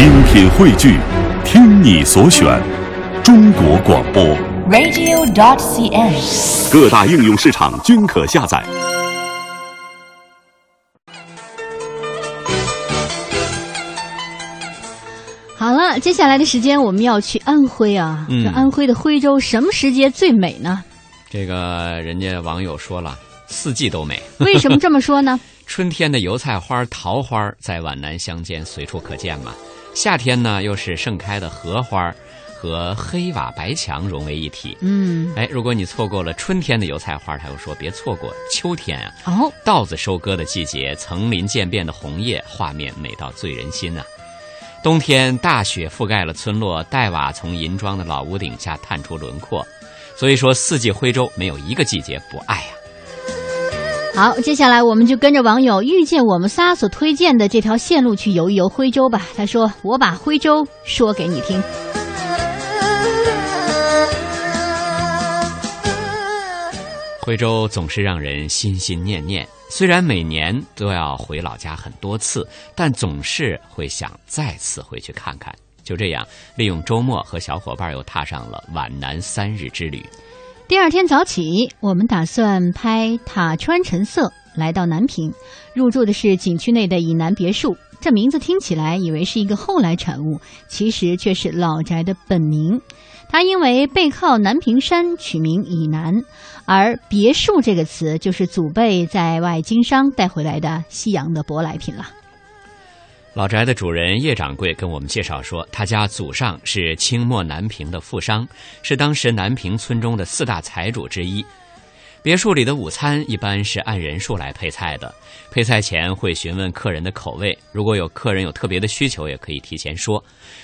精品汇聚，听你所选，中国广播。radio.dot.cn，。各大应用市场均可下载。好了，接下来的时间我们要去安徽啊。嗯这安徽的徽州什么时节最美呢？这个人家网友说了，四季都美。为什么这么说呢？春天的油菜花、桃花在皖南乡间随处可见嘛。夏天呢，又是盛开的荷花和黑瓦白墙融为一体。嗯，哎，如果你错过了春天的油菜花，他又说别错过秋天啊，哦，稻子收割的季节，层林渐变的红叶，画面美到醉人心啊。冬天大雪覆盖了村落，黛瓦从银装的老屋顶下探出轮廓。所以说，四季徽州没有一个季节不爱啊呀、好，接下来我们就跟着网友遇见我们仨所推荐的这条线路去游一游徽州吧。他说：“我把徽州说给你听。徽州总是让人心心念念，虽然每年都要回老家很多次，但总是会想再次回去看看。就这样，利用周末和小伙伴又踏上了皖南三日之旅。第二天早起，我们打算拍塔川陈色，来到南平，入住的是景区内的以南别墅。这名字听起来以为是一个后来产物，其实却是老宅的本名。它因为背靠南屏山，取名以南，而别墅这个词就是祖辈在外经商带回来的西洋的舶来品了。老宅的主人叶掌柜跟我们介绍说，他家祖上是清末南平的富商，是当时南平村中的四大财主之一。别墅里的午餐一般是按人数来配菜的，配菜前会询问客人的口味，如果有客人有特别的需求，也可以提前说。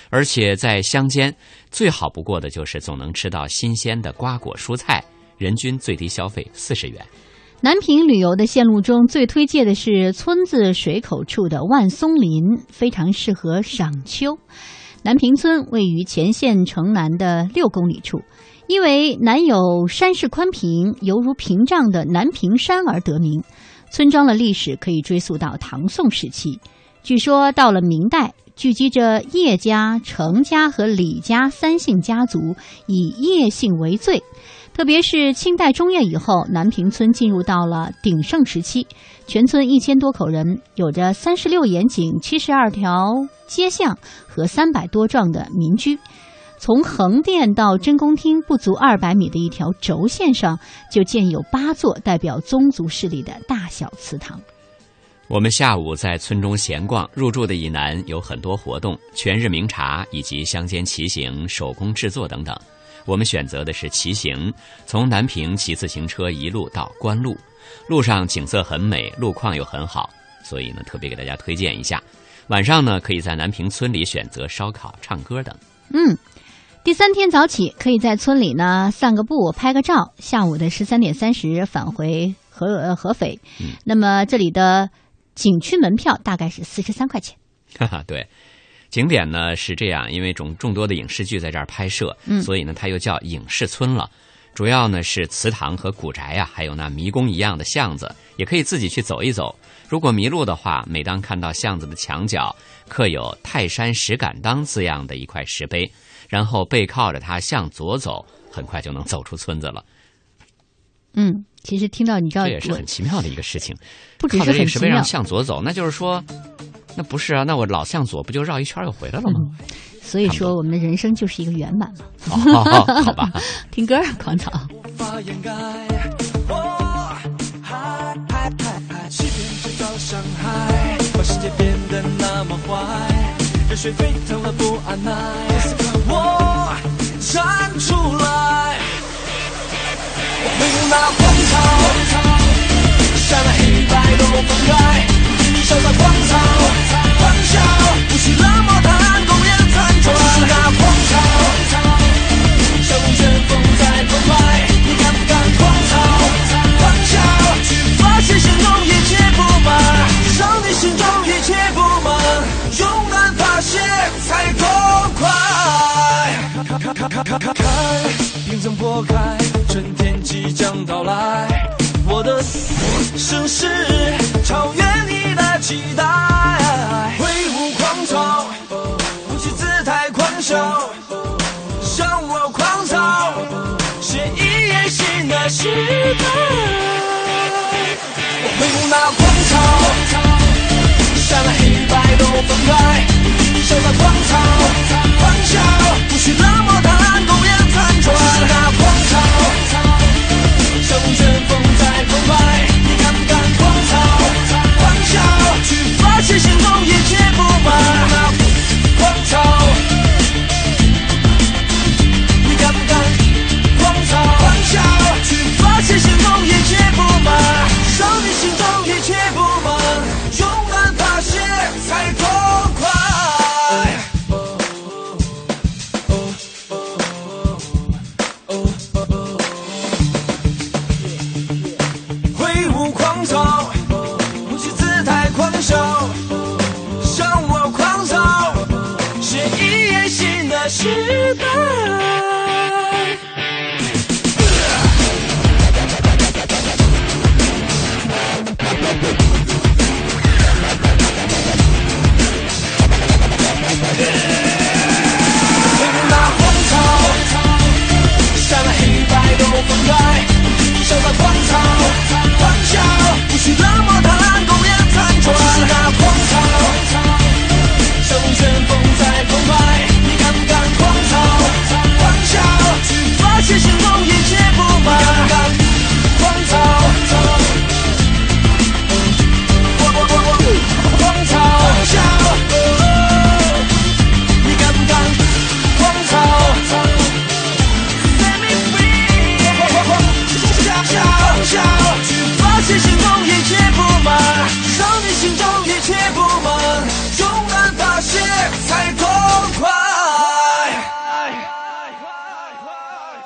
而且在乡间，最好不过的就是总能吃到新鲜的瓜果蔬菜，人均最低消费四十元。南平旅游的线路中最推荐的是村子水口处的万松林，非常适合赏秋。南平村位于前县城南的六公里处，因为南有山势宽平，犹如屏障的南屏山而得名。村庄的历史可以追溯到唐宋时期，据说到了明代，聚集着叶家、程家和李家三姓家族，以叶姓为最。特别是清代中叶以后，南坪村进入到了鼎盛时期，全村一千多口人，有着三十六眼井、七十二条街巷和三百多幢的民居。从横店到真宫厅不足二百米的一条轴线上，就建有八座代表宗族势力的大小祠堂。我们下午在村中闲逛，入住的以南有很多活动，全日茗茶以及乡间骑行、手工制作等等。我们选择的是骑行，从南平骑自行车一路到关路，路上景色很美，路况又很好，所以呢特别给大家推荐一下。晚上呢可以在南平村里选择烧烤、唱歌等。嗯，第三天早起可以在村里呢散个步、拍个照。下午的十三点三十返回合呃合肥。嗯那么这里的景区门票大概是四十三块钱。哈哈，对，景点呢是这样，因为种众多的影视剧在这儿拍摄，嗯所以呢它又叫影视村了。主要呢是祠堂和古宅呀、还有那迷宫一样的巷子，也可以自己去走一走。如果迷路的话，每当看到巷子的墙角刻有“泰山石敢当”字样的一块石碑，然后背靠着它向左走，很快就能走出村子了。嗯，其实听到你知道这也是很奇妙的一个事情。不只靠是很奇妙着这个石碑上，向左走，那就是说，那不是啊？那我老向左，不就绕一圈又回来了吗？所以说我们的人生就是一个圆满嘛。哦，好吧。听歌儿，狂草。法掩盖。哦，嗨嗨嗨嗨，欺骗制造伤害，把世界变得那么坏，热血沸腾了不按耐。我站出来，没有那荒唐，开，春天即将到来，我的盛世超越你的期待，挥舞狂潮，不惧姿态狂笑，向我狂草，写一页新的时代。我挥舞那狂潮，山黑白都分开，向那狂草，狂笑，不惧浪。时代。